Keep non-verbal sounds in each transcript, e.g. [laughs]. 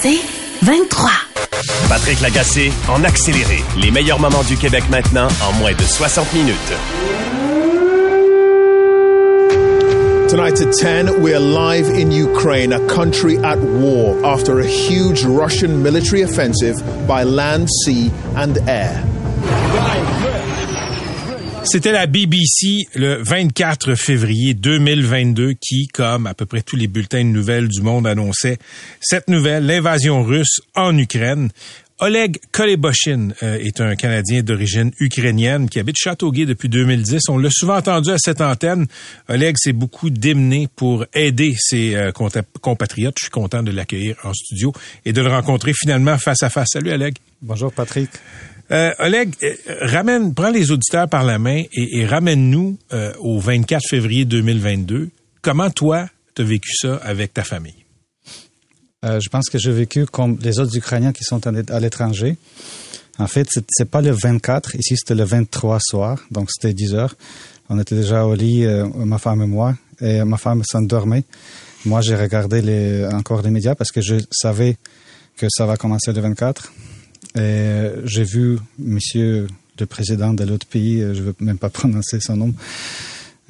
C'est 23. Patrick Lagacé en accéléré. Les meilleurs moments du Québec maintenant en moins de 60 minutes. Tonight at 10, we're live in Ukraine, a country at war after a huge Russian military offensive by land, sea, and air. C'était la BBC le 24 février 2022 qui, comme à peu près tous les bulletins de nouvelles du monde, annonçait cette nouvelle, l'invasion russe en Ukraine. Oleg Koleboshin euh, est un Canadien d'origine ukrainienne qui habite Châteauguay depuis 2010. On l'a souvent entendu à cette antenne. Oleg s'est beaucoup démené pour aider ses euh, compatriotes. Je suis content de l'accueillir en studio et de le rencontrer finalement face à face. Salut Oleg. Bonjour Patrick. Euh, Oleg, euh, ramène, prends les auditeurs par la main et, ramène-nous euh, au 24 février 2022. Comment toi, tu as vécu ça avec ta famille? je pense que j'ai vécu comme les autres Ukrainiens qui sont à l'étranger. En fait, c'est pas le 24, ici c'était le 23 soir, donc c'était 10 heures. On était déjà au lit, ma femme et moi, et ma femme s'endormait. Moi, j'ai regardé encore les médias parce que je savais que ça va commencer le 24. Et j'ai vu Monsieur le président de l'autre pays, je ne veux même pas [laughs] prononcer son nom,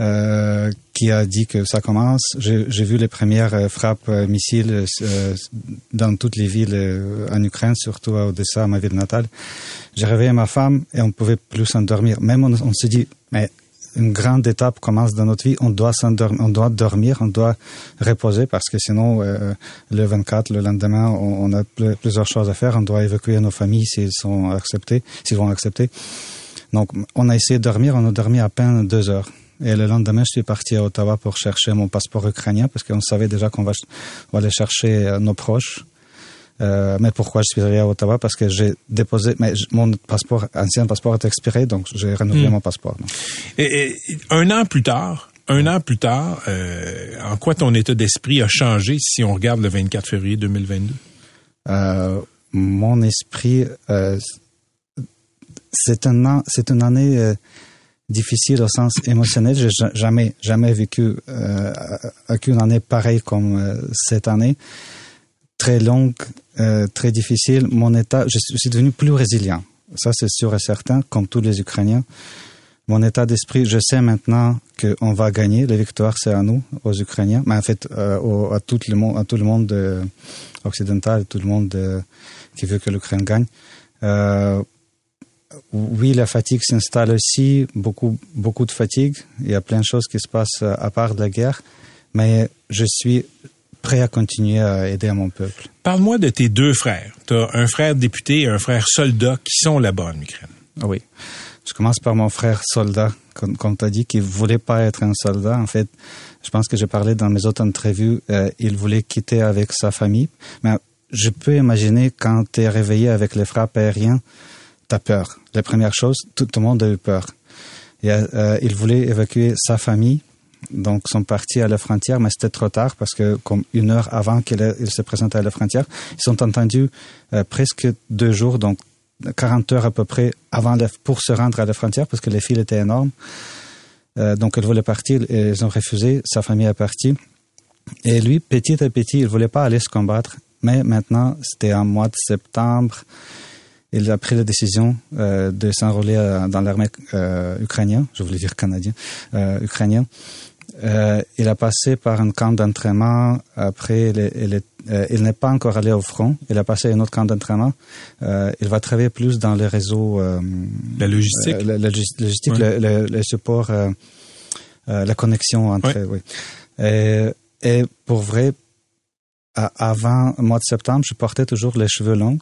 euh, qui a dit que ça commence. J'ai vu les premières euh, frappes euh, missiles euh, dans toutes les villes en Ukraine, surtout à Odessa, ma ville natale. J'ai réveillé ma femme et on ne pouvait plus s'endormir. Même on, on se dit, mais une grande étape commence dans notre vie, on doit on doit dormir, on doit reposer parce que sinon, euh, le 24, le lendemain, on, a plusieurs choses à faire. On doit évacuer nos familles s'ils sont acceptés, s'ils vont accepter. Donc, on a essayé de dormir, on a dormi à peine deux heures. Et le lendemain, je suis parti à Ottawa pour chercher mon passeport ukrainien parce qu'on savait déjà qu'on va, va aller chercher euh, nos proches. Euh, mais pourquoi je suis allé à Ottawa? Parce que j'ai déposé, mais mon passeport, ancien passeport est expiré, donc j'ai renouvelé hmm. mon passeport. Et, un an plus tard, un an plus tard, euh, en quoi ton état d'esprit a changé si on regarde le 24 février 2022 euh, Mon esprit, c'est un c'est une année difficile au sens émotionnel. J'ai jamais jamais vécu aucune année pareille comme cette année très longue, euh, très difficile, mon état, je suis devenu plus résilient. Ça, c'est sûr et certain, comme tous les Ukrainiens. Mon état d'esprit, je sais maintenant qu'on va gagner. La victoire, c'est à nous, aux Ukrainiens, mais en fait, euh, à, tout le monde, à tout le monde euh, occidental, tout le monde qui veut que l'Ukraine gagne. oui, la fatigue s'installe aussi, beaucoup, beaucoup de fatigue. Il y a plein de choses qui se passent à part de la guerre, mais je suis prêt à continuer à aider à mon peuple. Parle-moi de tes deux frères. Tu as un frère député et un frère soldat qui sont là-bas en Ukraine. Oui. Je commence par mon frère soldat, comme, tu as dit, qui voulait pas être un soldat. En fait, je pense que j'ai parlé dans mes autres entrevues, euh, il voulait quitter avec sa famille. Mais je peux imaginer quand tu es réveillé avec les frappes aériennes, tu as peur. La première chose, tout, le monde a eu peur. Et, euh, il voulait évacuer sa famille donc sont partis à la frontière, mais c'était trop tard parce que comme une heure avant qu'ils se présentaient à la frontière, ils sont entendus euh, presque deux jours, donc 40 heures à peu près avant pour se rendre à la frontière parce que les files étaient énormes. Euh, donc ils voulaient partir et ils ont refusé. Sa famille est partie. Et lui, petit à petit, il voulait pas aller se combattre. Mais maintenant, c'était en mois de septembre, il a pris la décision euh, de s'enrôler dans l'armée ukrainienne, je voulais dire canadien, ukrainien. Euh, il a passé par un camp d'entraînement. Après, il, euh, il n'est pas encore allé au front. Il a passé un autre camp d'entraînement. Euh, il va travailler plus dans les réseaux. la logistique. la, logistique, le, support, la connexion entre. Oui. Et, et, pour vrai, avant le mois de septembre, je portais toujours les cheveux longs.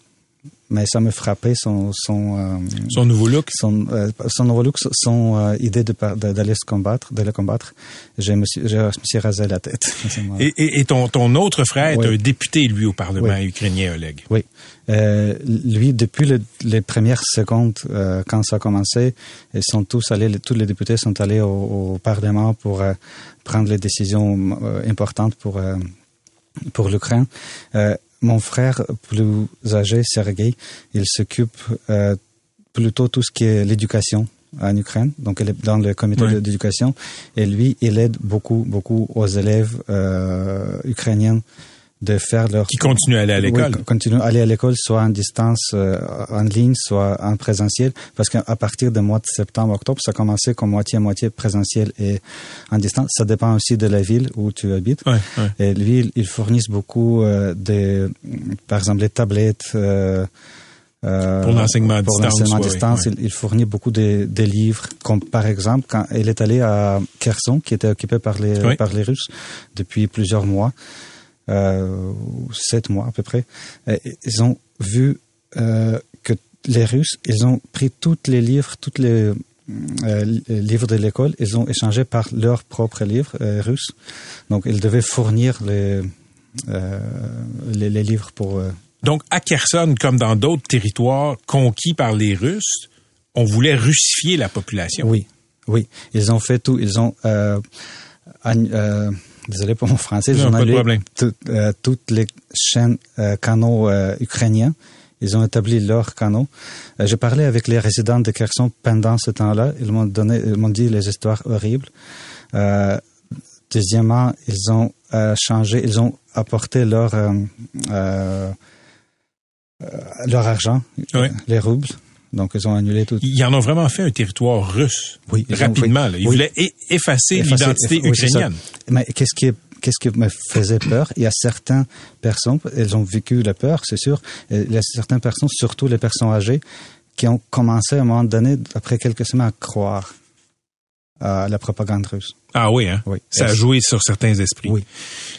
Mais ça me frappait son son euh, Son nouveau look? son, euh, son nouveau look, son euh, idée de d'aller se combattre, de le combattre. Je me suis, je me suis rasé la tête. [laughs] Et, et- et ton, ton autre frère Oui. est un député, lui, au Parlement Oui. ukrainien, Oleg. Oui. Lui, depuis le- les premières secondes, quand ça a commencé, ils sont tous allés, les- tous les députés sont allés au, au Parlement pour prendre les décisions importantes pour pour l'Ukraine. Mon frère plus âgé, Sergei, il s'occupe euh, plutôt tout ce qui est l'éducation en Ukraine, donc il est dans le comité d'éducation, et lui, il aide beaucoup, beaucoup aux élèves euh, ukrainiens de faire leur Qui continue à aller à l'école. oui, continuer à aller à l'école, soit en distance, euh, en ligne, soit en présentiel, parce qu'à partir du mois de septembre, octobre, ça commençait comme moitié-moitié présentiel et en distance. Ça dépend aussi de la ville où tu habites. Ouais, ouais. Et lui, il- ils fournissent beaucoup euh, de, par exemple, les tablettes. euh, euh, Pour l'enseignement à pour distance, l'enseignement à ouais, distance, ouais. Il, il fournit beaucoup de, de livres, comme par exemple quand il est allé à Kherson, qui était occupé par les Oui. par les Russes depuis plusieurs mois, euh, sept mois à peu près. Ils ont vu euh, que les Russes, ils ont pris tous les livres, tous les euh, livres de l'école, ils ont échangé par leurs propres livres euh, russes. Donc, ils devaient fournir les, les, les livres pour... Donc, à Kherson, comme dans d'autres territoires conquis par les Russes, on voulait russifier la population. Oui, oui. Ils ont fait tout. Ils ont... Euh, euh, désolé pour mon français. Ils Non, annulé problème. tout- euh, toutes les chaînes euh, canaux euh, ukrainiens. Ils ont établi leurs canaux. Euh, J'ai parlé avec les résidents de Kherson pendant ce temps-là. Ils m'ont donné, ils m'ont dit les histoires horribles. Deuxièmement, ils ont changé, ils ont apporté leur leur argent, Oui. les roubles. Donc ils ont annulé tout. Ils en ont vraiment fait un territoire russe. Oui, ont- rapidement. oui. là. Ils Oui. voulaient effacer Effacer- l'identité ukrainienne. Mais qu'est-ce qui, est- qu'est-ce qui me faisait peur? Il y a certaines personnes, elles ont vécu la peur, c'est sûr. Il y a certaines personnes, surtout les personnes âgées, qui ont commencé à un moment donné, après quelques semaines, à croire à la propagande russe. Ah oui, hein? Oui. Ça a joué sur certains esprits. Oui.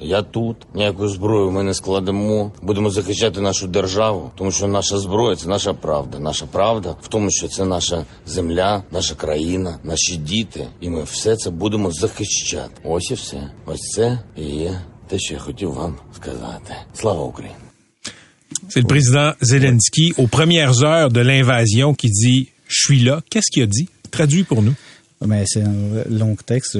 Я тут, ніякої зброї ми не складемо. Будемо захищати нашу державу, тому що наша зброя це наша правда. Наша правда в тому, що це наша земля, наша країна, наші діти, і ми все це будемо захищати. Ось і все. Ось це і є те, що я хотів вам сказати. Слава Україні! C'est le président Zelensky aux premières heures de l'invasion qui dit « Je suis là ». Qu'est-ce qu'il a dit? Traduit pour nous. Mais c'est un long texte.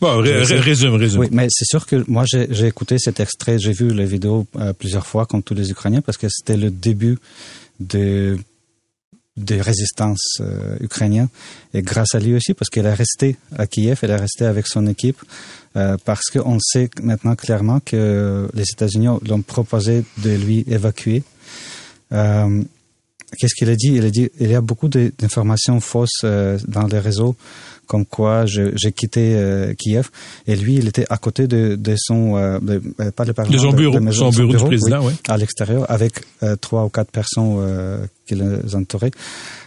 Bon, [laughs] résume, résume. Oui, mais c'est sûr que moi, j'ai écouté cet extrait, j'ai vu la vidéo euh, plusieurs fois, comme tous les Ukrainiens, parce que c'était le début de des résistances euh, ukrainiennes. Et grâce à lui aussi, parce qu'elle est restée à Kiev, elle est restée avec son équipe, euh, parce qu'on sait maintenant clairement que les États-Unis l'ont proposé de lui évacuer. Euh, Qu'est-ce qu'il a dit? Il a dit il y a beaucoup d'informations fausses euh, dans les réseaux, comme quoi j'ai quitté euh, Kiev. Et lui, il était à côté de, de son, euh, de- euh, pas le parlement, De son bureau, maison- son bureau du président, oui. à l'extérieur, avec euh, trois ou quatre personnes euh, qui les entouraient.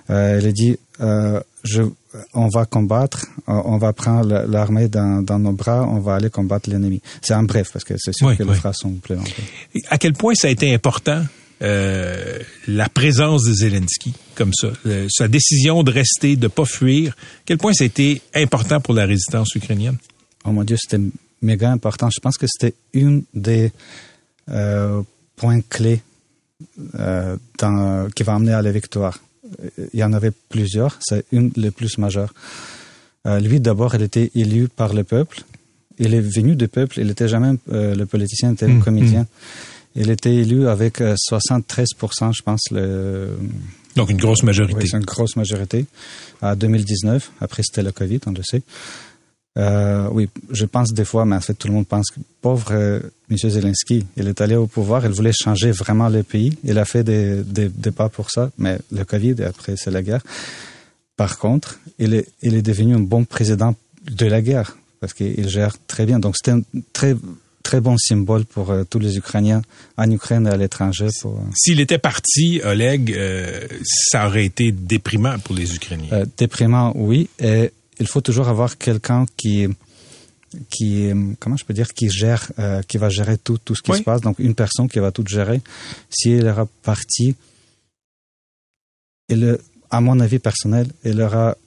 Euh, il a dit euh, je, on va combattre, on va prendre la- l'armée dans, dans nos bras, on va aller combattre l'ennemi. C'est en bref, parce que c'est sûr Oui, que oui. les phrases sont plus longues. À quel point ça a été important euh, la présence de Zelensky comme ça, euh, sa décision de rester, de pas fuir. Quel point ça a été important pour la résistance ukrainienne? Oh mon Dieu, c'était méga important. Je pense que c'était une des euh, points clés dans, qui va amener à la victoire. Il y en avait plusieurs, c'est une des plus majeures. Lui, d'abord, il était élu par le peuple. Il est venu du peuple, il n'était jamais le politicien, il était le comédien. Il était élu avec euh, 73%, je pense, le, Donc une grosse majorité. oui, c'est une grosse majorité. À 2019, après c'était le Covid, on le sait. Euh, oui, je pense des fois, mais en fait tout le monde pense que pauvre euh, M. Zelensky, il est allé au pouvoir, il voulait changer vraiment le pays, il a fait des, des, des pas pour ça, mais le Covid et après c'est la guerre. Par contre, il est, il est devenu un bon président de la guerre parce qu'il gère très bien. Donc c'était un très très bon symbole pour euh, tous les Ukrainiens en Ukraine et à l'étranger. Pour... Euh, S'il était parti, Oleg, euh, ça aurait été déprimant pour les Ukrainiens. Euh, déprimant, oui. Et il faut toujours avoir quelqu'un qui qui comment je peux dire qui gère qui va gérer tout tout ce qui Oui. se passe donc une personne qui va tout gérer s'il est parti il, à mon avis personnel il aura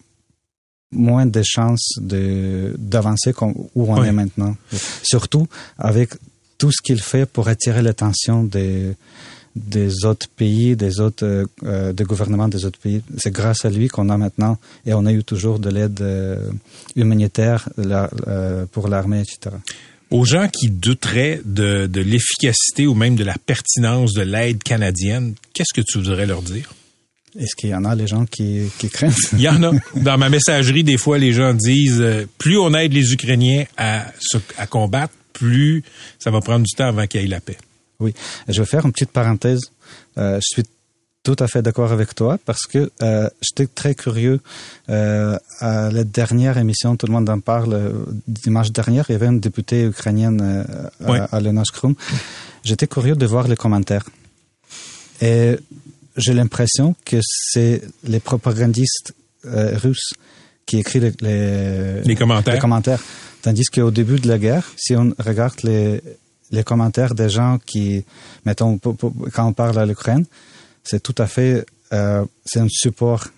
moins de chances de d'avancer comme où on Oui. est maintenant surtout avec tout ce qu'il fait pour attirer l'attention des des autres pays, des autres euh, euh, des gouvernements des autres pays. C'est grâce à lui qu'on a maintenant et on a eu toujours de l'aide euh, humanitaire la- euh, pour l'armée, etc. Aux gens qui douteraient de, de l'efficacité ou même de la pertinence de l'aide canadienne, qu'est-ce que tu voudrais leur dire? Est-ce qu'il y en a les gens qui, qui craignent Il y en a. Dans ma messagerie, des fois, les gens disent euh, plus on aide les Ukrainiens à, se- à combattre, plus ça va prendre du temps avant qu'il y ait la paix. Oui, je vais faire une petite parenthèse. Euh, je suis tout à fait d'accord avec toi parce que euh, j'étais très curieux. Euh, à la dernière émission, tout le monde en parle, euh, dimanche dernier, il y avait une députée ukrainienne euh, Oui. à, à Lena Shkrum. J'étais curieux de voir les commentaires. Et j'ai l'impression que c'est les propagandistes euh, russes qui écrivent les, commentaires. les commentaires. Tandis qu'au début de la guerre, si on regarde les, les commentaires des gens qui, mettons, pour- pour- quand on parle à l'Ukraine, c'est tout à fait, euh, c'est un support.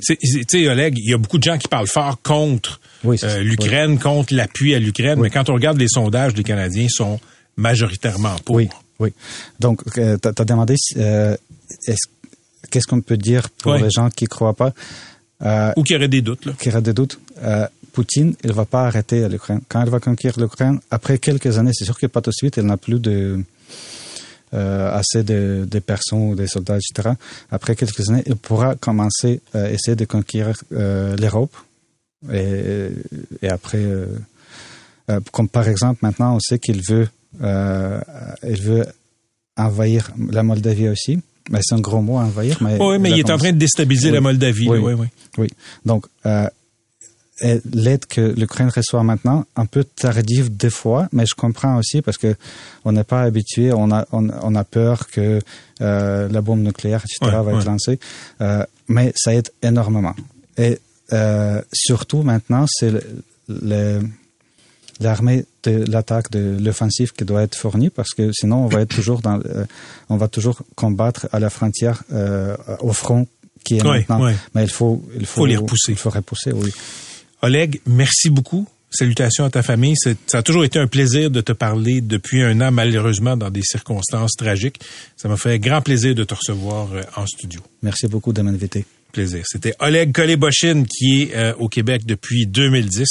C'est- Tu sais, Oleg, il y a beaucoup de gens qui parlent fort contre Oui, euh, l'Ukraine, contre l'appui à l'Ukraine, Oui. mais quand on regarde les sondages, les Canadiens sont majoritairement pour. Oui, oui. Donc, euh, tu as demandé euh, est-ce- qu'est-ce qu'on peut dire pour Oui. les gens qui croient pas, euh, Ou qui auraient des doutes. Là. qui auraient des doutes. Poutine, il va pas arrêter l'Ukraine. Quand il va conquérir l'Ukraine, après quelques années, c'est sûr que pas tout de suite, il n'a plus de euh, assez de, de personnes ou des soldats, etc. Après quelques années, il pourra commencer à essayer de conquérir euh, l'Europe. Et, et après, comme par exemple, maintenant, on sait qu'il veut, euh, il veut envahir la Moldavie aussi. Mais c'est un gros mot, envahir. Mais Oui, mais il est en train de déstabiliser Oui. la Moldavie. Oui. oui, oui. oui. Donc, euh, l'aide que l'Ukraine reçoit maintenant, un peu tardive des fois, mais je comprends aussi parce que on n'est pas habitué, on a, on, on a peur que euh, la bombe nucléaire, etc., Ouais, va ouais. être lancée. Euh, mais ça aide énormément. Et surtout maintenant, c'est le- le- l'armée de l'attaque de l'offensive qui doit être fournie parce que sinon on va être toujours dans, euh, on va toujours combattre à la frontière, euh, au front qui est Ouais, maintenant. ouais. Mais il faut, il faut, Faut les repousser. Il faut repousser, oui. Oleg, merci beaucoup. Salutations à ta famille. Ça a toujours été un plaisir de te parler depuis un an, malheureusement, dans des circonstances tragiques. Ça m'a fait grand plaisir de te recevoir euh, en studio. Merci beaucoup de m'inviter. C'était Oleg Koleboshin qui est euh, au Québec depuis 2010,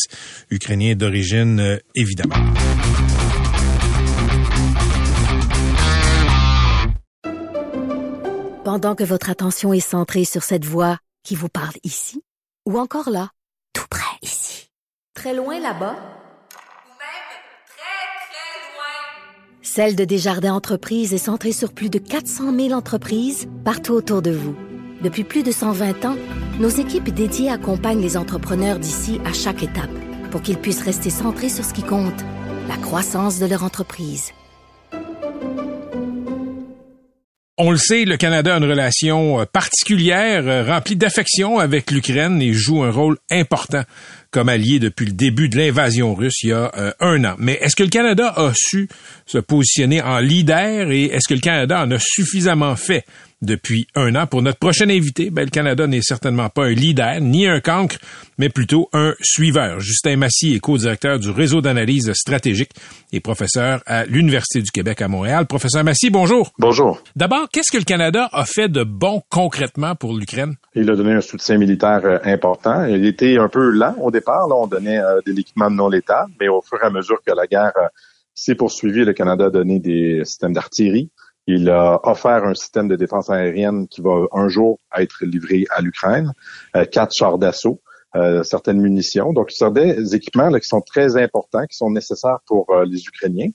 ukrainien d'origine euh, évidemment. Pendant que votre attention est centrée sur cette voix qui vous parle ici, ou encore là, tout près ici, très loin là-bas, Celle de Desjardins Entreprises est centrée sur plus de 400 000 entreprises partout autour de vous. Depuis plus de 120 ans, nos équipes dédiées accompagnent les entrepreneurs d'ici à chaque étape pour qu'ils puissent rester centrés sur ce qui compte, la croissance de leur entreprise. On le sait, le Canada a une relation euh, particulière, euh, remplie d'affection avec l'Ukraine et joue un rôle important comme allié depuis le début de l'invasion russe il y a euh, un an. Mais est-ce que le Canada a su se positionner en leader et est-ce que le Canada en a suffisamment fait depuis un an? Pour notre prochain invité, ben, le Canada n'est certainement pas un leader ni un cancre, mais plutôt un suiveur. Justin Massy est co-directeur du réseau d'analyse stratégique et professeur à l'Université du Québec à Montréal. Professeur Massy, bonjour. Bonjour. D'abord, qu'est-ce que le Canada a fait de bon concrètement pour l'Ukraine? Il a donné un soutien militaire euh, important. Il était un peu lent au départ. Là, on donnait euh, de l'équipement non létal, mais au fur et à mesure que la guerre euh, s'est poursuivie, le Canada a donné des systèmes d'artillerie. Il a offert un système de défense aérienne qui va un jour être livré à l'Ukraine, euh, quatre chars d'assaut, euh, certaines munitions. Donc, ce sont des équipements qui sont très importants, qui sont nécessaires pour euh, les Ukrainiens.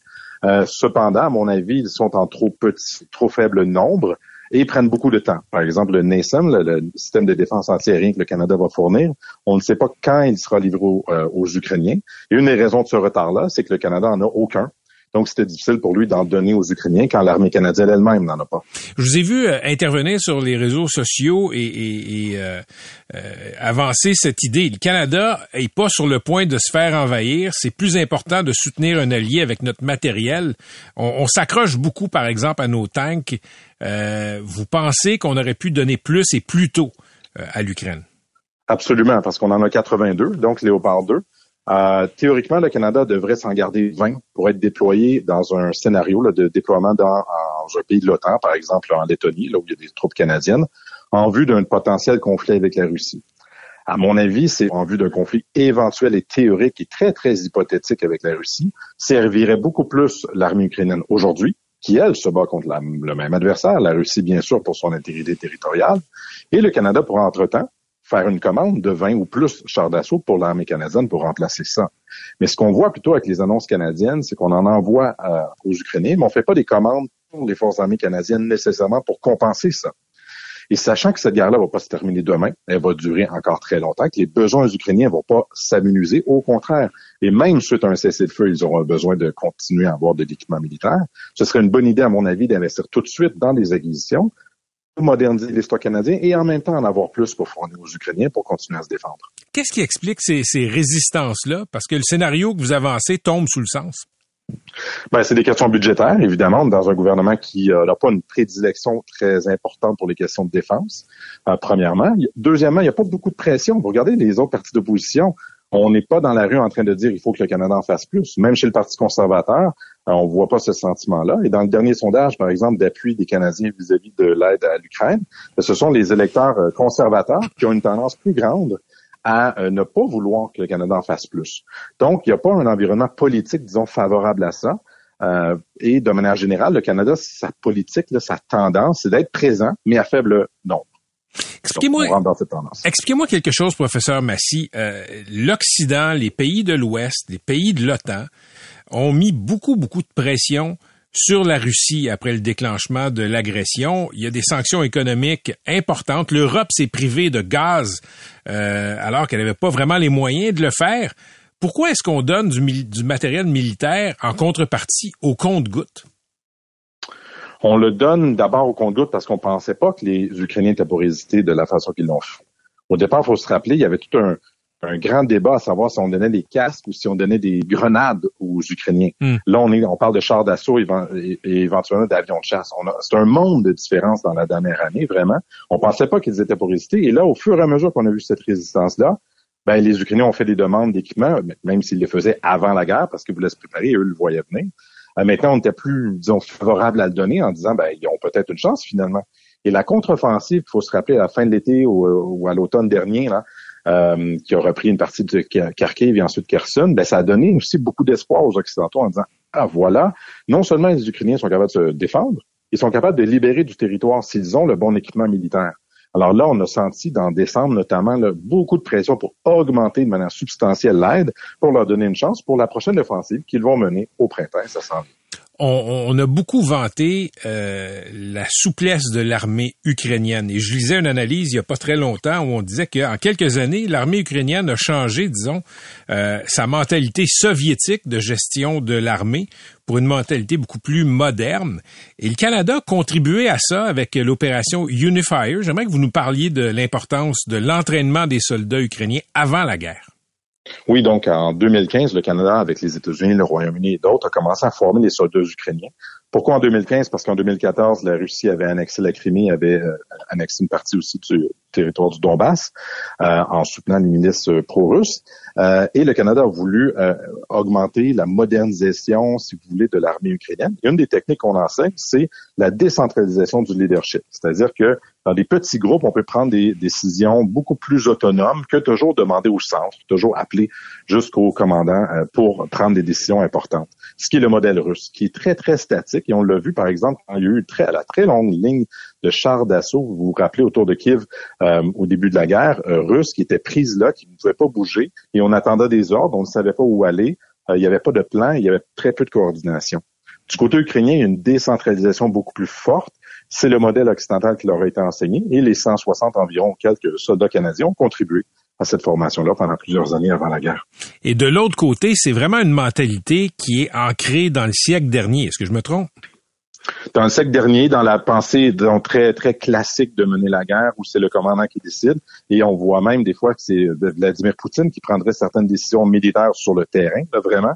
Cependant, à mon avis, ils sont en trop petit, trop faible nombre et prennent beaucoup de temps. Par exemple, le NASAM, le, système de défense antiaérien que le Canada va fournir, on ne sait pas quand il sera livré aux, aux Ukrainiens. Et une des raisons de ce retard-là, c'est que le Canada en a aucun. Donc, c'était difficile pour lui d'en donner aux Ukrainiens quand l'armée canadienne elle-même n'en a pas. Je vous ai vu euh, intervenir sur les réseaux sociaux et, et, et euh, euh, avancer cette idée. Le Canada est pas sur le point de se faire envahir. C'est plus important de soutenir un allié avec notre matériel. On, on s'accroche beaucoup, par exemple, à nos tanks. Vous pensez qu'on aurait pu donner plus et plus tôt à l'Ukraine? Absolument, parce qu'on en a 82, donc Léopard 2. Euh, théoriquement, le Canada devrait s'en garder 20 pour être déployé dans un scénario de déploiement dans, un pays de l'OTAN, par exemple en Lettonie, là où il y a des troupes canadiennes, en vue d'un potentiel conflit avec la Russie. À mon avis, c'est en vue d'un conflit éventuel et théorique et très, très hypothétique avec la Russie, servirait beaucoup plus l'armée ukrainienne aujourd'hui, qui, elle, se bat contre le même adversaire, la Russie, bien sûr, pour son intégrité territoriale, et le Canada pour, entre-temps, faire une commande de 20 ou plus chars d'assaut pour l'armée canadienne pour remplacer ça. Mais ce qu'on voit plutôt avec les annonces canadiennes, c'est qu'on en envoie euh, aux Ukrainiens, mais on fait pas des commandes pour les forces armées canadiennes nécessairement pour compenser ça. Et sachant que cette guerre-là va pas se terminer demain, elle va durer encore très longtemps, que les besoins ukrainiens vont pas s'amenuiser, au contraire. Et même suite à un cessez-le-feu, ils auront besoin de continuer à avoir de l'équipement militaire. Ce serait une bonne idée, à mon avis, d'investir tout de suite dans des acquisitions moderniser les stocks canadiens et en même temps en avoir plus pour fournir aux Ukrainiens pour continuer à se défendre. Qu'est-ce qui explique ces, ces résistances-là? Parce que le scénario que vous avancez tombe sous le sens. Ben, c'est des questions budgétaires, évidemment, dans un gouvernement qui euh, n'a pas une prédilection très importante pour les questions de défense, euh, premièrement. Deuxièmement, il n'y a pas beaucoup de pression. Vous regardez les autres partis d'opposition, on n'est pas dans la rue en train de dire il faut que le Canada en fasse plus. Même chez le Parti conservateur, euh, on voit pas ce sentiment-là. Et dans le dernier sondage, par exemple, d'appui des Canadiens vis-à-vis de l'aide à l'Ukraine, ben, ce sont les électeurs euh, conservateurs qui ont une tendance plus grande à euh, ne pas vouloir que le Canada en fasse plus. Donc, il n'y a pas un environnement politique, disons, favorable à ça. et de manière générale, le Canada, sa politique, sa tendance, c'est d'être présent, mais à faible nombre. Expliquez-moi, quelque chose, professeur Massy. L'Occident, les pays de l'Ouest, les pays de l'OTAN ont mis beaucoup, beaucoup de pression sur la Russie après le déclenchement de l'agression. Il y a des sanctions économiques importantes. L'Europe s'est privée de gaz euh, alors qu'elle n'avait pas vraiment les moyens de le faire. Pourquoi est-ce qu'on donne du, du, matériel militaire en contrepartie au compte-gouttes? On le donne d'abord au compte-gouttes parce qu'on pensait pas que les Ukrainiens étaient pour résister de la façon qu'ils l'ont fait. Au départ, il faut se rappeler, il y avait tout un, un grand débat à savoir si on donnait des casques ou si on donnait des grenades aux Ukrainiens. Hmm. Là, on est, on parle de chars d'assaut et, éventuellement d'avions de chasse. C'est un monde de différence dans la dernière année, vraiment. On pensait pas qu'ils étaient pour résister. Et là, au fur et à mesure qu'on a vu cette résistance-là, ben, les Ukrainiens ont fait des demandes d'équipement, même s'ils les faisaient avant la guerre, parce qu'ils voulaient se préparer et eux le voyaient venir. Maintenant, on était plus, disons, favorable à le donner en disant, ben, ils ont peut-être une chance finalement. Et la contre-offensive, il faut se rappeler à la fin de l'été ou, ou à l'automne dernier, là, euh, qui a repris une partie de Kharkiv et ensuite Kherson, ben, ça a donné aussi beaucoup d'espoir aux Occidentaux en disant, ah voilà, non seulement les Ukrainiens sont capables de se défendre, ils sont capables de libérer du territoire s'ils ont le bon équipement militaire. Alors là, on a senti dans décembre notamment beaucoup de pression pour augmenter de manière substantielle l'aide pour leur donner une chance pour la prochaine offensive qu'ils vont mener au printemps. Ça s'en on, a beaucoup vanté euh, la souplesse de l'armée ukrainienne. Et je lisais une analyse il y a pas très longtemps où on disait qu'en quelques années, l'armée ukrainienne a changé, disons, euh, sa mentalité soviétique de gestion de l'armée pour une mentalité beaucoup plus moderne. Et le Canada a contribué à ça avec l'opération Unifier. J'aimerais que vous nous parliez de l'importance de l'entraînement des soldats ukrainiens avant la guerre. Oui, donc en 2015, le Canada, avec les États-Unis, le Royaume-Uni et d'autres, a commencé à former les soldats ukrainiens. Pourquoi en 2015? Parce qu'en 2014, la Russie avait annexé la Crimée, avait euh, annexé une partie aussi du territoire du Donbass euh, en soutenant les milices euh, pro-russes. et le Canada a voulu augmenter la modernisation, si vous voulez, de l'armée ukrainienne. Et une des techniques qu'on enseigne, c'est la décentralisation du leadership. C'est-à-dire que dans des petits groupes, on peut prendre des décisions beaucoup plus autonomes que toujours demander au centre, toujours appeler jusqu'au commandant pour prendre des décisions importantes. Ce qui est le modèle russe, qui est très, très statique et on l'a vu, par exemple, quand il y a eu très, la très longue ligne de chars d'assaut, vous vous rappelez, autour de Kiev euh, au début de la guerre, euh, russe qui était prise là, qui ne pouvait pas bouger, et on attendait des ordres, on ne savait pas où aller, euh, il n'y avait pas de plan, il y avait très peu de coordination. Du côté ukrainien, il y a une décentralisation beaucoup plus forte, C'est le modèle occidental qui leur a été enseigné et les 160 environ quelques soldats canadiens ont contribué à cette formation-là pendant plusieurs années avant la guerre. Et de l'autre côté, c'est vraiment une mentalité qui est ancrée dans le siècle dernier. Est-ce que je me trompe? Dans le siècle dernier, dans la pensée très très classique de mener la guerre, où c'est le commandant qui décide, et on voit même des fois que c'est Vladimir Poutine qui prendrait certaines décisions militaires sur le terrain, vraiment.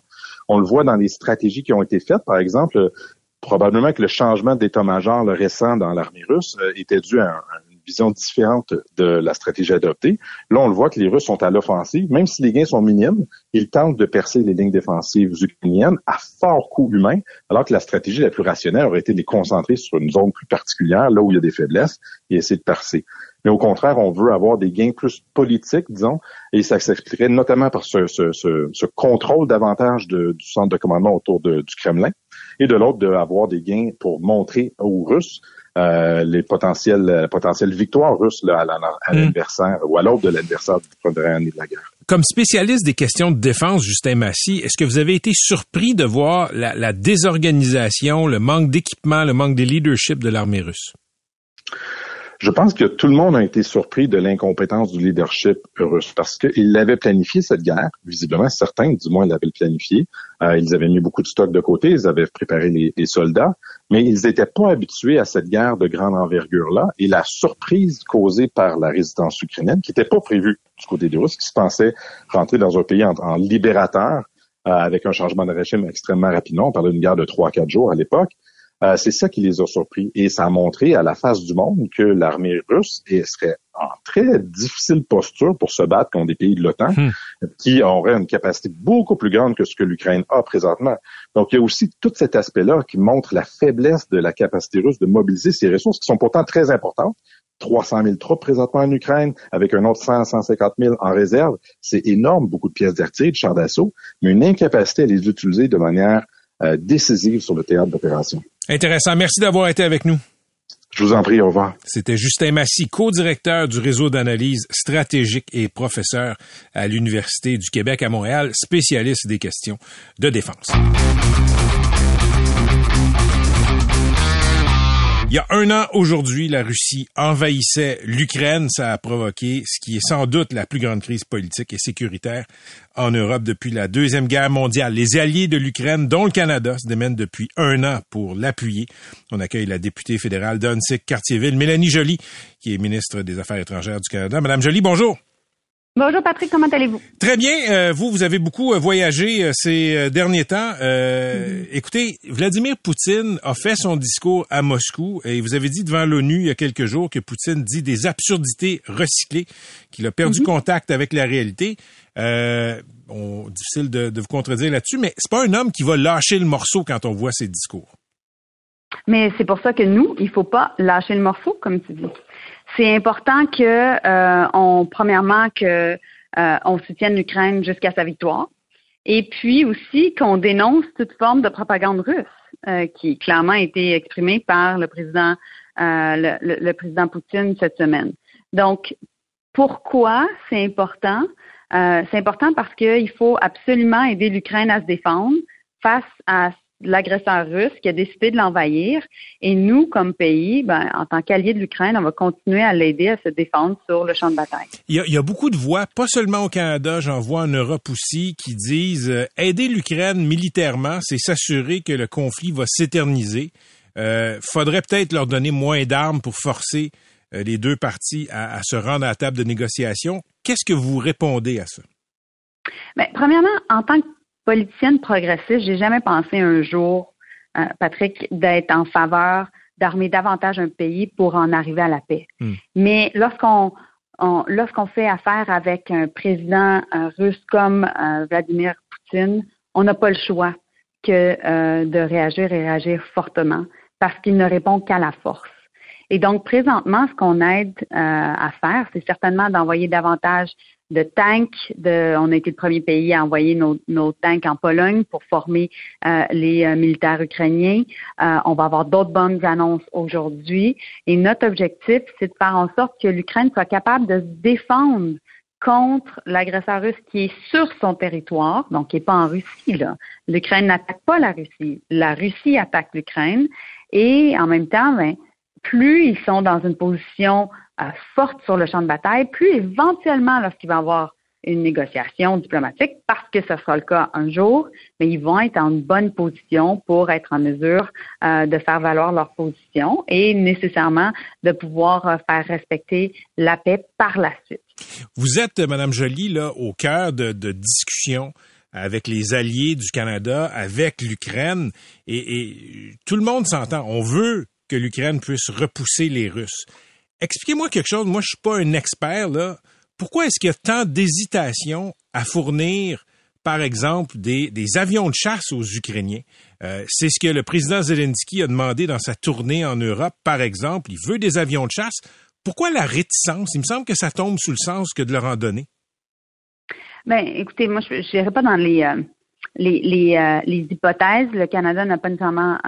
On le voit dans les stratégies qui ont été faites, par exemple, probablement que le changement d'état-major le récent dans l'armée russe euh, était dû à, une vision différente de la stratégie adoptée. Là, on le voit que les Russes sont à l'offensive, même si les gains sont minimes, ils tentent de percer les lignes défensives ukrainiennes à fort coût humain, alors que la stratégie la plus rationnelle aurait été de les concentrer sur une zone plus particulière, là où il y a des faiblesses, et essayer de percer. Mais au contraire, on veut avoir des gains plus politiques, disons, et ça s'expliquerait notamment par ce, ce, ce, contrôle davantage du centre de commandement autour du Kremlin, et de l'autre d'avoir des gains pour montrer aux Russes euh, les potentielles, euh, potentielles victoires russes là, à, hmm. l'adversaire ou à l'autre de l'adversaire de la première année de la guerre. Comme spécialiste des questions de défense, Justin Massy, est-ce que vous avez été surpris de voir la, la désorganisation, le manque d'équipement, le manque de leadership de l'armée russe? Je pense que tout le monde a été surpris de l'incompétence du leadership russe parce qu'ils l'avaient planifié cette guerre. Visiblement, certains, du moins, l'avaient planifié. Euh, ils avaient mis beaucoup de stock de côté, ils avaient préparé les, soldats, mais ils n'étaient pas habitués à cette guerre de grande envergure-là. Et la surprise causée par la résistance ukrainienne, qui n'était pas prévue du côté des Russes, qui se pensaient rentrer dans un pays en, libérateur, euh, avec un changement de régime extrêmement rapidement. On parlait d'une guerre de trois, quatre jours à l'époque. Euh, c'est ça qui les a surpris. Et ça a montré à la face du monde que l'armée russe serait en très difficile posture pour se battre contre des pays de l'OTAN hmm. qui auraient une capacité beaucoup plus grande que ce que l'Ukraine a présentement. Donc, il y a aussi tout cet aspect-là qui montre la faiblesse de la capacité russe de mobiliser ses ressources qui sont pourtant très importantes. 300 000 troupes présentement en Ukraine, avec un autre 100, 150 000 en réserve. C'est énorme, beaucoup de pièces d'artillerie, de chars d'assaut, mais une incapacité à les utiliser de manière euh, décisive sur le théâtre d'opération. Intéressant. Merci d'avoir été avec nous. Je vous en prie, au revoir. C'était Justin Massy, co-directeur du réseau d'analyse stratégique et professeur à l'Université du Québec à Montréal, spécialiste des questions de défense. Il y a un an aujourd'hui, la Russie envahissait l'Ukraine. Ça a provoqué ce qui est sans doute la plus grande crise politique et sécuritaire en Europe depuis la Deuxième Guerre mondiale. Les alliés de l'Ukraine, dont le Canada, se démènent depuis un an pour l'appuyer. On accueille la députée fédérale d'Annecy-Cartierville, Mélanie Joly, qui est ministre des Affaires étrangères du Canada. Madame Joly, bonjour. Bonjour Patrick, comment allez-vous? Très bien. Euh, vous, vous avez beaucoup euh, voyagé euh, ces derniers temps. Mm-hmm. Écoutez, Vladimir Poutine a fait son discours à Moscou et vous avez dit devant l'ONU il y a quelques jours que Poutine dit des absurdités recyclées, qu'il a perdu mm-hmm. contact avec la réalité. Bon, difficile de, de vous contredire là-dessus, mais c'est pas un homme qui va lâcher le morceau quand on voit ses discours. Mais c'est pour ça que nous, il faut pas lâcher le morceau, comme tu dis. C'est important que euh, on premièrement que euh, on soutienne l'Ukraine jusqu'à sa victoire, et puis aussi qu'on dénonce toute forme de propagande russe euh, qui clairement a été exprimée par le président le, président Poutine cette semaine. Donc pourquoi c'est important? C'est important parce qu'il faut absolument aider l'Ukraine à se défendre face à l'agresseur russe qui a décidé de l'envahir. Et nous, comme pays, ben, en tant qu'alliés de l'Ukraine, on va continuer à l'aider à se défendre sur le champ de bataille. Il y, a, beaucoup de voix, pas seulement au Canada, j'en vois en Europe aussi, qui disent euh, aider l'Ukraine militairement, c'est s'assurer que le conflit va s'éterniser. Euh, faudrait peut-être leur donner moins d'armes pour forcer euh, les deux parties à, à, se rendre à la table de négociation. Qu'est-ce que vous répondez à ça? Bien, premièrement, en tant que politicienne progressiste, j'ai jamais pensé un jour, euh, Patrick, d'être en faveur d'armer davantage un pays pour en arriver à la paix. Hmm. Mais lorsqu'on lorsqu'on fait affaire avec un président euh, russe comme euh, Vladimir Poutine, on n'a pas le choix que de réagir et réagir fortement parce qu'il ne répond qu'à la force. Et donc, présentement, ce qu'on aide à faire, c'est certainement d'envoyer davantage de tanks. De, on a été le premier pays à envoyer nos, nos tanks en Pologne pour former euh, les euh, militaires ukrainiens. Euh, on va avoir d'autres bonnes annonces aujourd'hui. Et notre objectif, c'est de faire en sorte que l'Ukraine soit capable de se défendre contre l'agresseur russe qui est sur son territoire, donc qui n'est pas en Russie. Là. L'Ukraine n'attaque pas la Russie. La Russie attaque l'Ukraine. Et en même temps, ben, plus ils sont dans une position forte sur le champ de bataille, plus éventuellement, lorsqu'il va y avoir une négociation diplomatique parce que ce sera le cas un jour, mais ils vont être en bonne position pour être en mesure euh, de faire valoir leur position et nécessairement de pouvoir euh, faire respecter la paix par la suite. Vous êtes, Madame Joly, là, au cœur de, discussions avec les alliés du Canada, avec l'Ukraine, et tout le monde s'entend. On veut que l'Ukraine puisse repousser les Russes. Expliquez-moi quelque chose. Moi, je suis pas un expert là pourquoi est-ce qu'il y a tant d'hésitation à fournir, par exemple, des, avions de chasse aux Ukrainiens? Euh, c'est ce que le président Zelensky a demandé dans sa tournée en Europe, par exemple. Il veut des avions de chasse. Pourquoi la réticence? Il me semble que ça tombe sous le sens que de leur en donner. Ben, écoutez, moi, je n'irai pas dans les, euh, les, euh, les, hypothèses. Le Canada n'a pas nécessairement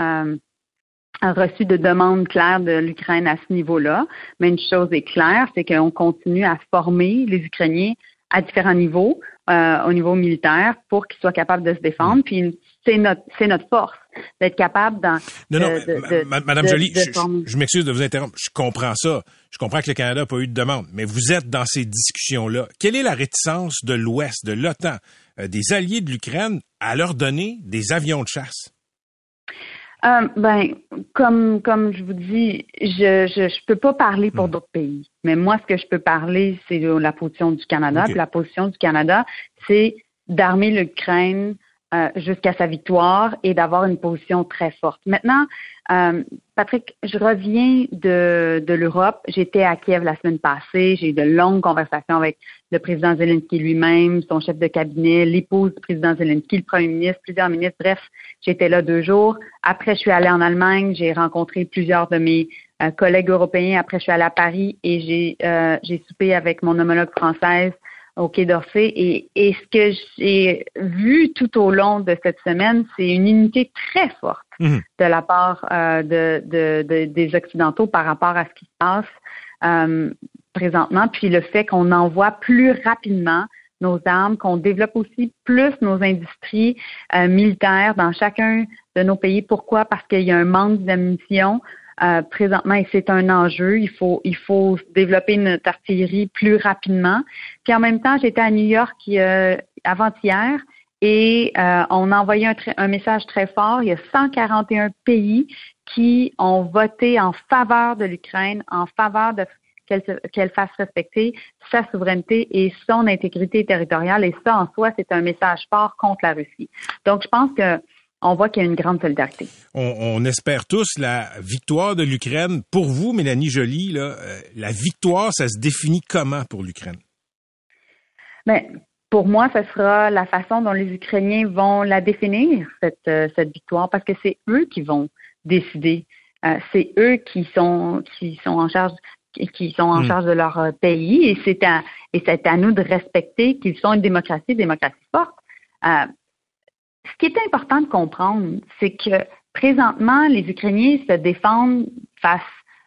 reçu de demandes claires de l'Ukraine à ce niveau-là. Mais une chose est claire, c'est qu'on continue à former les Ukrainiens à différents niveaux, euh, au niveau militaire, pour qu'ils soient capables de se défendre. Mm. Puis c'est notre c'est notre force d'être capable dans. Non, non, Madame Jolie, je, m'excuse de vous interrompre. Je comprends ça. Je comprends que le Canada n'a pas eu de demande, mais vous êtes dans ces discussions-là. Quelle est la réticence de l'Ouest, de l'OTAN, euh, des alliés de l'Ukraine à leur donner des avions de chasse? Euh, ben, comme comme je vous dis, je je, je peux pas parler pour hmm. d'autres pays. Mais moi, ce que je peux parler, c'est la position du Canada. Puis la position du Canada, c'est d'armer l'Ukraine euh, jusqu'à sa victoire et d'avoir une position très forte. Maintenant, euh, Patrick, je reviens de, de l'Europe. J'étais à Kiev la semaine passée. J'ai eu de longues conversations avec le président Zelensky lui-même, son chef de cabinet, l'épouse du président Zelensky, le premier ministre, plusieurs ministres. Bref, j'étais là deux jours. Après, je suis allée en Allemagne. J'ai rencontré plusieurs de mes euh, collègues européens. Après, je suis allée à Paris et j'ai j'ai soupé avec mon homologue française au Quai d'Orsay. Et, et, ce que j'ai vu tout au long de cette semaine, c'est une unité très forte mhm. de la part euh, de, de, des Occidentaux par rapport à ce qui se passe euh, présentement, puis le fait qu'on envoie plus rapidement nos armes, qu'on développe aussi plus nos industries euh, militaires dans chacun de nos pays. Pourquoi? Parce qu'il y a un manque d'ammunition. Euh, présentement c'est un enjeu. Il faut, il faut développer notre artillerie plus rapidement. Puis en même temps, j'étais à New York euh, avant-hier et euh, on a envoyé un, un, message très fort. Il y a 141 pays qui ont voté en faveur de l'Ukraine, en faveur de qu'elle fasse respecter sa souveraineté et son intégrité territoriale. Et ça, en soi, c'est un message fort contre la Russie. Donc, je pense que on voit qu'il y a une grande solidarité. On, espère tous la victoire de l'Ukraine. Pour vous, Mélanie Joly, là, euh, la victoire, ça se définit comment pour l'Ukraine? Mais ben, pour moi, ce sera la façon dont les Ukrainiens vont la définir, cette, euh, cette victoire, parce que c'est eux qui vont décider. Euh, c'est eux qui sont qui sont en charge qui sont en hmm. charge de leur pays et c'est à et c'est à nous de respecter qu'ils sont une démocratie, une démocratie forte ce qui est important de comprendre, c'est que présentement, les Ukrainiens se défendent face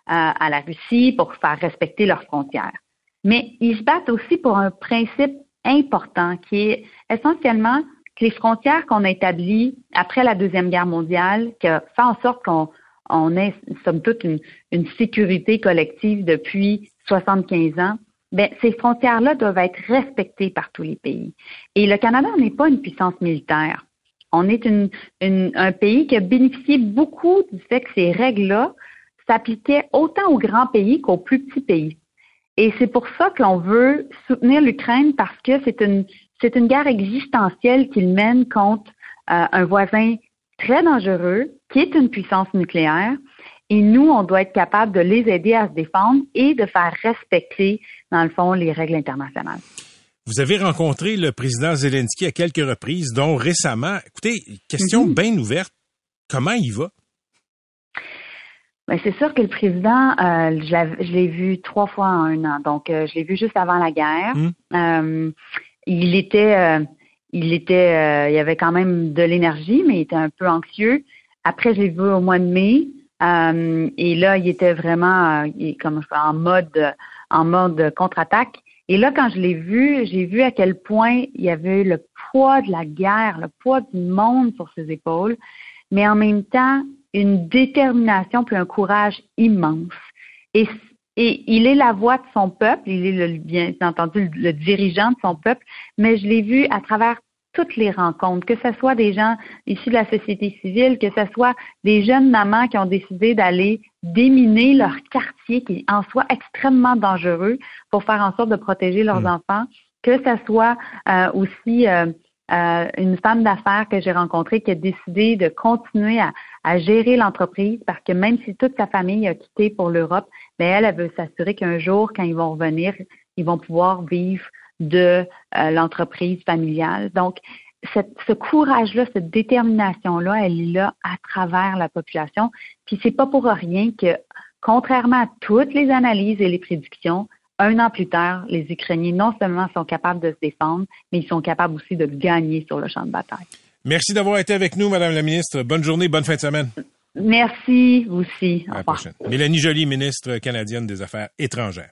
à, la Russie pour faire respecter leurs frontières. Mais ils se battent aussi pour un principe important qui est essentiellement que les frontières qu'on a établies après la Deuxième Guerre mondiale, qui a fait en sorte qu'on on ait, somme toute, une, une sécurité collective depuis 75 ans, ben, ces frontières-là doivent être respectées par tous les pays. Et le Canada n'est pas une puissance militaire. On est un pays qui a bénéficié beaucoup du fait que ces règles-là s'appliquaient autant aux grands pays qu'aux plus petits pays. Et c'est pour ça qu'on veut soutenir l'Ukraine parce que c'est une, c'est une guerre existentielle qu'il mène contre euh, un voisin très dangereux qui est une puissance nucléaire. Et nous, on doit être capable de les aider à se défendre et de faire respecter, dans le fond, les règles internationales. Vous avez rencontré le président Zelensky à quelques reprises, dont récemment. Écoutez, question mhm. bien ouverte. Comment il va? Ben, c'est sûr que le président, euh, je l'ai vu trois fois en un an. Donc, euh, je l'ai vu juste avant la guerre. Mhm. Euh, il était, il était, il avait quand même de l'énergie, mais il était un peu anxieux. Après, je l'ai vu au mois de mai. et là, il était vraiment, comme en mode, en mode contre-attaque. Et là, quand je l'ai vu, j'ai vu à quel point il y avait le poids de la guerre, le poids du monde sur ses épaules, mais en même temps, une détermination puis un courage immense. Et, il est la voix de son peuple, il est le, bien entendu le dirigeant de son peuple, mais je l'ai vu à travers toutes les rencontres, que ce soit des gens issus de la société civile, que ce soit des jeunes mamans qui ont décidé d'aller déminer leur quartier, qui en soit extrêmement dangereux, pour faire en sorte de protéger leurs mmh. enfants, que ce soit euh, aussi euh, euh, une femme d'affaires que j'ai rencontrée qui a décidé de continuer à, gérer l'entreprise parce que même si toute sa famille a quitté pour l'Europe, mais elle, elle veut s'assurer qu'un jour, quand ils vont revenir, ils vont pouvoir vivre de l'entreprise familiale. Donc, ce courage-là, cette détermination-là, elle est là à travers la population. Puis c'est pas pour rien que, contrairement à toutes les analyses et les prédictions, un an plus tard, les Ukrainiens non seulement sont capables de se défendre, mais ils sont capables aussi de gagner sur le champ de bataille. Merci d'avoir été avec nous, Madame la ministre. Bonne journée, bonne fin de semaine. Merci, vous aussi. À la prochaine. Mélanie Joly, ministre canadienne des Affaires étrangères.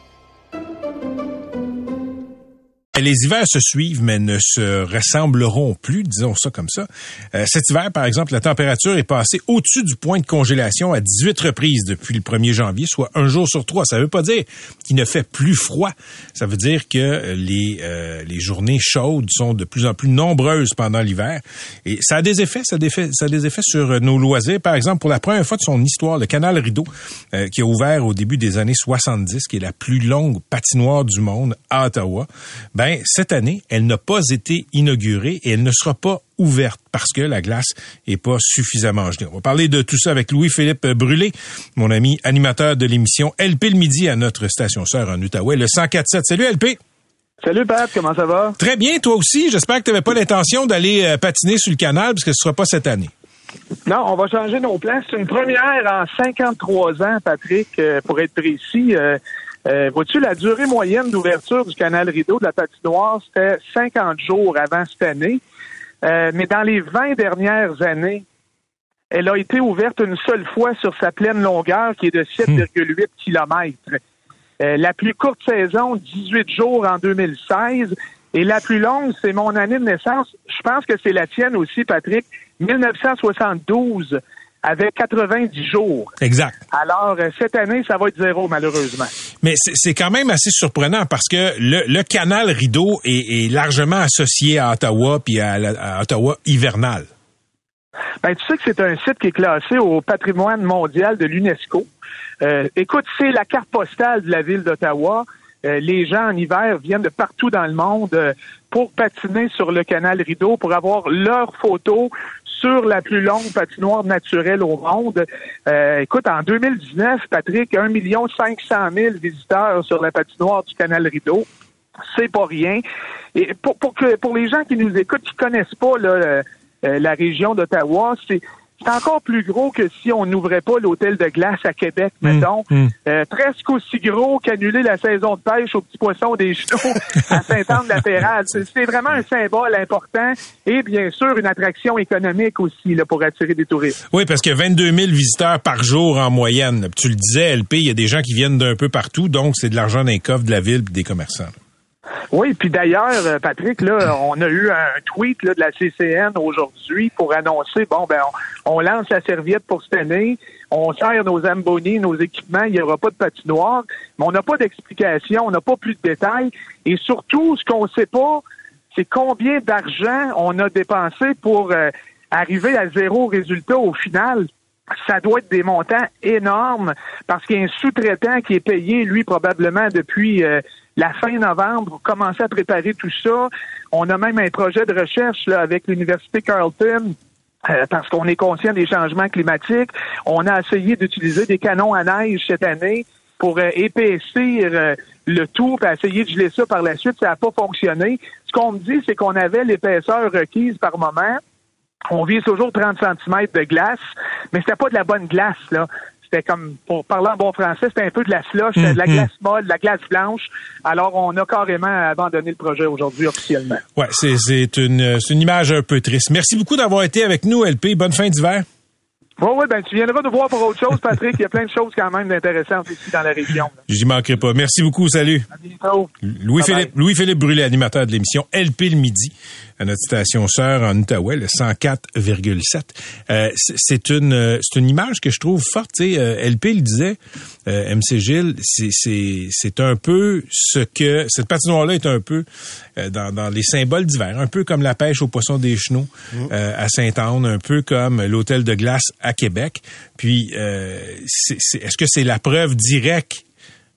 Les hivers se suivent, mais ne se ressembleront plus, disons ça comme ça. Euh, cet hiver, par exemple, la température est passée au-dessus du point de congélation à 18 reprises depuis le 1er janvier, soit un jour sur trois. Ça ne veut pas dire qu'il ne fait plus froid. Ça veut dire que les, euh, les journées chaudes sont de plus en plus nombreuses pendant l'hiver. Et ça a des effets, ça a des effets, ça a des effets sur nos loisirs. Par exemple, pour la première fois de son histoire, le canal Rideau, euh, qui a ouvert au début des années 70, qui est la plus longue patinoire du monde à Ottawa, ben cette année, elle n'a pas été inaugurée et elle ne sera pas ouverte parce que la glace est pas suffisamment gelée. On va parler de tout ça avec Louis-Philippe Brûlé, mon ami animateur de l'émission LP le midi à notre station sœur en Outaouais, le 104.7. Salut LP! Salut Pat, comment ça va? Très bien, toi aussi. J'espère que tu n'avais pas l'intention d'aller euh, patiner sur le canal parce que ce sera pas cette année. Non, on va changer nos plans. C'est une première en 53 ans, Patrick, euh, pour être précis. Euh, vois-tu, la durée moyenne d'ouverture du canal Rideau de la patinoire, c'était 50 jours avant cette année. Euh, mais dans les 20 dernières années, elle a été ouverte une seule fois sur sa pleine longueur, qui est de 7,8 km. Euh, la plus courte saison, 18 jours en 2016. Et la plus longue, c'est mon année de naissance. Je pense que c'est la tienne aussi, Patrick. 1972 avec 90 jours. Exact. Alors, euh, cette année, ça va être zéro, malheureusement. Mais c'est quand même assez surprenant parce que le, canal Rideau est, largement associé à Ottawa puis à, Ottawa hivernal. Ben, tu sais que c'est un site qui est classé au patrimoine mondial de l'UNESCO. Euh, écoute, c'est la carte postale de la ville d'Ottawa. Euh, les gens en hiver viennent de partout dans le monde pour patiner sur le canal Rideau, pour avoir leurs photos sur la plus longue patinoire naturelle au monde. Euh, écoute, en 2019, Patrick, 1 500 000 visiteurs sur la patinoire du canal Rideau. C'est pas rien. Et pour, pour, que, pour les gens qui nous écoutent, qui connaissent pas là, euh, la région d'Ottawa, c'est c'est encore plus gros que si on n'ouvrait pas l'hôtel de glace à Québec, mmh, mettons. Mmh. Euh, presque aussi gros qu'annuler la saison de pêche aux petits poissons des genoux [laughs] à Saint-Anne-de-la-Pérade. C'est vraiment un symbole important et bien sûr une attraction économique aussi là, pour attirer des touristes. Oui, parce que 22 000 visiteurs par jour en moyenne. Tu le disais, LP, il y a des gens qui viennent d'un peu partout, donc c'est de l'argent les coffres de la ville et des commerçants. Oui, puis d'ailleurs, euh, Patrick, là, on a eu un tweet de la CCN aujourd'hui pour annoncer, bon, ben, on, lance la serviette pour cette année, on sert nos ambonnies, nos équipements, il n'y aura pas de patinoire, mais on n'a pas d'explication, on n'a pas plus de détails, et surtout, ce qu'on ne sait pas, c'est combien d'argent on a dépensé pour euh, arriver à zéro résultat au final ça doit être des montants énormes parce qu'il y a un sous-traitant qui est payé, lui, probablement depuis euh, la fin novembre pour commencer à préparer tout ça. On a même un projet de recherche là, avec l'Université Carleton euh, parce qu'on est conscient des changements climatiques. On a essayé d'utiliser des canons à neige cette année pour euh, épaissir euh, le tout, et essayer de geler ça par la suite. Ça n'a pas fonctionné. Ce qu'on me dit, c'est qu'on avait l'épaisseur requise par moment. On vise toujours 30 cm de glace, mais c'était pas de la bonne glace, là. C'était comme, pour parler en bon français, c'était un peu de la slush, de la mhm. glace molle, de la glace blanche. Alors, on a carrément abandonné le projet aujourd'hui officiellement. Ouais, c'est une, une image un peu triste. Merci beaucoup d'avoir été avec nous, LP. Bonne fin d'hiver. Oui, oui, ben tu viendras nous voir pour autre chose, [laughs] Patrick. Il y a plein de choses quand même intéressantes ici dans la région. J'y manquerai pas. Merci beaucoup. Salut. Louis-Philippe Louis -Philippe Brûlé, animateur de l'émission LP le midi à notre station sœur en Outaouais, le 104,7. Euh, c'est une euh, c'est une image que je trouve forte. Tu sais, euh, LP le disait, euh, MC Gilles, c'est c'est un peu ce que cette patinoire-là est un peu euh, dans, dans les symboles d'hiver, un peu comme la pêche au poisson des chenaux mmh. à Sainte-Anne, un peu comme l'hôtel de glace à Québec. Puis, est-ce que c'est la preuve directe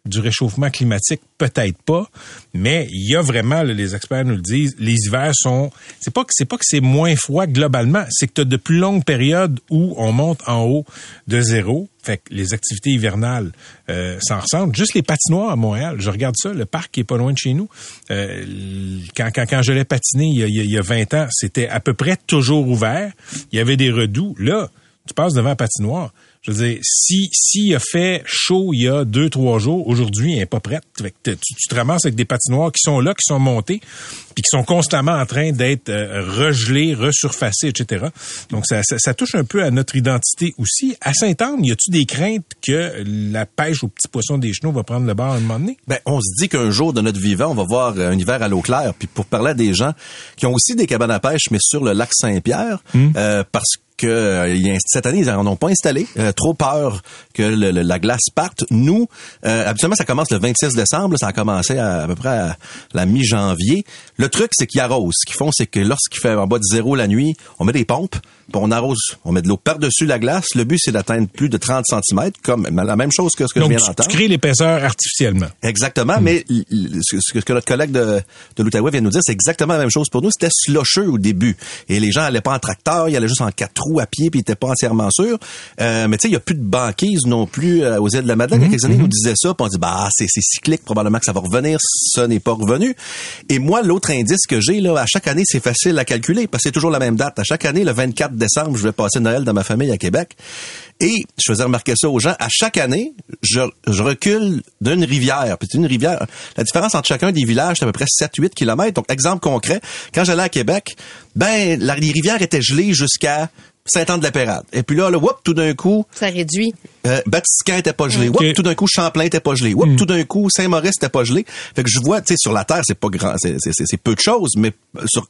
du réchauffement climatique, peut-être pas, mais il y a vraiment, les experts nous le disent, les hivers sont, c'est pas que c'est pas que c'est moins froid globalement, c'est que tu as de plus longues périodes où on monte en haut de zéro. Fait que les activités hivernales euh, s'en ressentent. Juste les patinoires à Montréal, je regarde ça, le parc qui est pas loin de chez nous. Euh, quand, quand, quand je l'ai patiné il y, a, il y a 20 ans, c'était à peu près toujours ouvert. Il y avait des redoux. Là, tu passes devant la patinoire je veux dire, si s'il a fait chaud il y a deux, trois jours, aujourd'hui, il n'est pas prête. Tu, tu, te ramasses avec des patinoires qui sont là, qui sont montés, puis qui sont constamment en train d'être euh, regelés, resurfacés, etc. Donc, ça, ça, touche un peu à notre identité aussi. À Saint-Anne, y a-tu des craintes que la pêche aux petits poissons des chenaux va prendre le bord à un moment donné? Ben, on se dit qu'un jour de notre vivant, on va voir un hiver à l'eau claire. Puis pour parler à des gens qui ont aussi des cabanes à pêche, mais sur le lac Saint-Pierre, hmm. euh, parce que euh, cette année, ils n'en ont pas installé. Euh, trop peur que la glace parte. Nous, euh, habituellement, ça commence le 26 décembre. ça a commencé à, peu près à la mi-janvier. Le truc, c'est qu'ils arrosent. Ce qu'ils font, c'est que lorsqu'il fait en bas de zéro la nuit, on met des pompes, puis on arrose, on met de l'eau par-dessus la glace. Le but, c'est d'atteindre plus de 30 cm, comme la même chose que ce que je viens d'entendre. tu crées l'épaisseur artificiellement. Exactement, hmm. mais ce que notre collègue de, de l'Outaouais vient nous dire, c'est exactement la même chose pour nous. C'était slusheux au début. Et les gens allaient pas en tracteur, ils allaient juste en quatre roues à pied, puis ils étaient pas entièrement sûrs. Euh, mais tu sais, il y a plus de banquise non plus euh, aux îles de la Madeleine. Il y a quelques années, ils nous disaient ça, puis on dit, bah, c'est cyclique, probablement que ça va revenir. Ça n'est pas revenu. Et moi, l'autre indice que j'ai, là, à chaque année, c'est facile à calculer, parce que c'est toujours la même date. À chaque année, le 24 décembre, je vais passer Noël dans ma famille à Québec. Et je faisais remarquer ça aux gens. À chaque année, je, recule d'une rivière. Puis une rivière. La différence entre chacun des villages, c'est à peu près 7-8 kilomètres. Donc, exemple concret, quand j'allais à Québec, ben, la, les rivières étaient gelées jusqu'à Saint-Anne-de-la-Pérade. Et puis là, là, whoop, tout d'un coup... Ça réduit. Euh, Batiscan était pas gelé. tout d'un coup, Champlain était pas gelé. Whoop, hmm. tout d'un coup, Saint-Maurice était pas gelé. Fait que je vois, tu sais, sur la Terre, c'est pas grand, c'est peu de choses, mais sur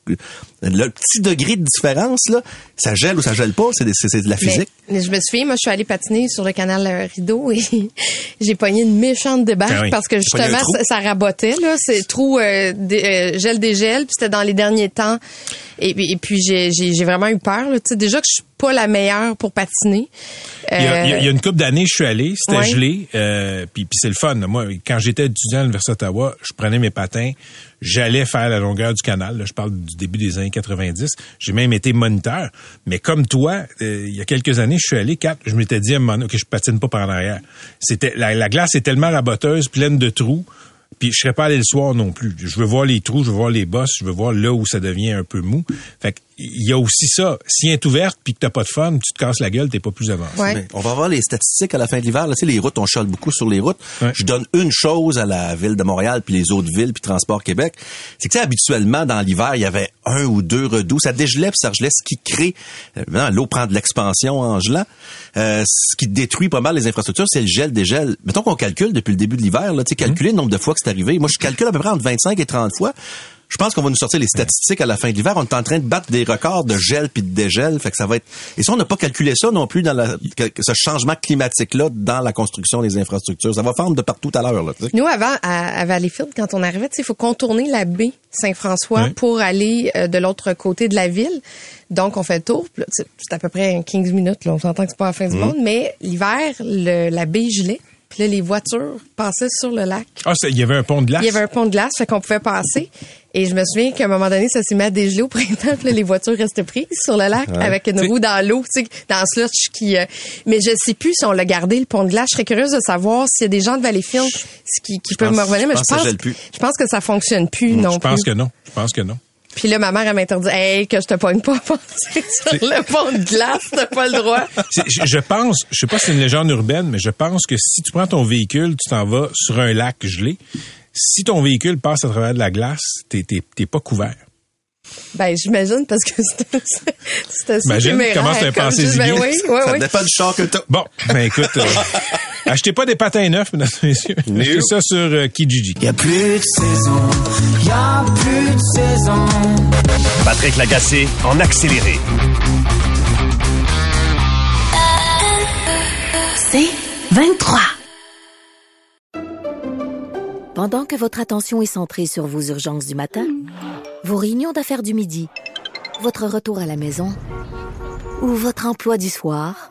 le petit degré de différence, là, ça gèle ou ça gèle pas, c'est de la physique. Mais, je me souviens, moi, je suis allé patiner sur le canal Rideau et [laughs] j'ai pogné une méchante débarque ah parce que justement, ça, rabotait, là. C'est trou, euh, euh, gel des gels, puis c'était dans les derniers temps. Et, et puis, j'ai vraiment eu peur, Tu sais, déjà que je suis pas la meilleure pour patiner. Il, y a, il, y a, une couple d'années, je suis allé, c'était gelé, euh, puis, puis c'est le fun. Moi, quand j'étais étudiant à l'Université d'Ottawa, je prenais mes patins, j'allais faire la longueur du canal. Là, je parle du début des années 90. J'ai même été moniteur. Mais comme toi, euh, il y a quelques années, je suis allé, quatre, je m'étais dit à un moment donné, que je patine pas par en arrière. C'était la, la glace est tellement raboteuse, pleine de trous puis je serais pas allé le soir non plus. Je veux voir les trous, je veux voir les bosses, je veux voir là où ça devient un peu mou. Fait il y a aussi ça. Si elle est ouverte puis que t'as pas de fun, tu te casses la gueule, t'es pas plus avancé. on va voir les statistiques à la fin de l'hiver. Là, tu sais, les routes, on chale beaucoup sur les routes. Je donne une chose à la ville de Montréal puis les autres villes puis Transport Québec, c'est que habituellement dans l'hiver, il y avait un ou deux redoux, ça dégelait puis ça regelait, ce qui crée euh, l'eau prend de l'expansion en gelant. Euh, ce qui détruit pas mal les infrastructures, c'est le gel des gels. Mettons qu'on calcule depuis le début de l'hiver, là, tu sais, calculer le nombre de fois que c'est arrivé. Moi, je calcule à peu près entre 25 et 30 fois. Je pense qu'on va nous sortir les statistiques à la fin de l'hiver. On est en train de battre des records de gel puis de dégel. Fait que ça va être. Et si on n'a pas calculé ça non plus dans la... ce changement climatique là dans la construction des infrastructures, ça va fendre de partout à l'heure. Nous avant à, Valleyfield, quand on arrivait, il faut contourner la baie Saint-François pour aller euh, de l'autre côté de la ville. Donc on fait le tour. C'est à peu près 15 minutes. Là. On s'entend que c'est pas la fin du mmh. monde, mais l'hiver, la baie gelée. Puis là, les voitures passaient sur le lac. Ah, il y avait un pont de glace? Il y avait un pont de glace, fait qu'on pouvait passer. Et je me souviens qu'à un moment donné, ça s'est mis à dégeler au printemps. Puis là, les voitures restaient prises sur le lac avec une roue dans l'eau, tu sais, dans le slush qui... Euh, mais je sais plus si on l'a gardé, le pont de glace. Je serais curieuse de savoir s'il y a des gens de Valleyfield qui, qui peuvent me revenir. Mais je pense, je pense, que ça fonctionne plus non, Je pense que non. Je pense que non. Puis là, ma mère, elle m'interdit, hey, que je te pogne pas [laughs] passer sur le pont de glace, t'as pas le droit. Je pense, je sais pas si c'est une légende urbaine, mais je pense que si tu prends ton véhicule, tu t'en vas sur un lac gelé, si ton véhicule passe à travers de la glace, t'es, t'es, pas couvert. Ben, j'imagine, parce que c'est assez Imagine comment ben oui, oui, Ça dépend du char que t'as. Bon, ben écoute, euh, [laughs] achetez pas des patins neufs, mesdames et messieurs. Achetez ça sur euh, Kijiji. Y a plus de saison, y a plus de saison. Patrick Lagacé en accéléré. C'est 23. Pendant que votre attention est centrée sur vos urgences du matin, vos réunions d'affaires du midi, votre retour à la maison ou votre emploi du soir,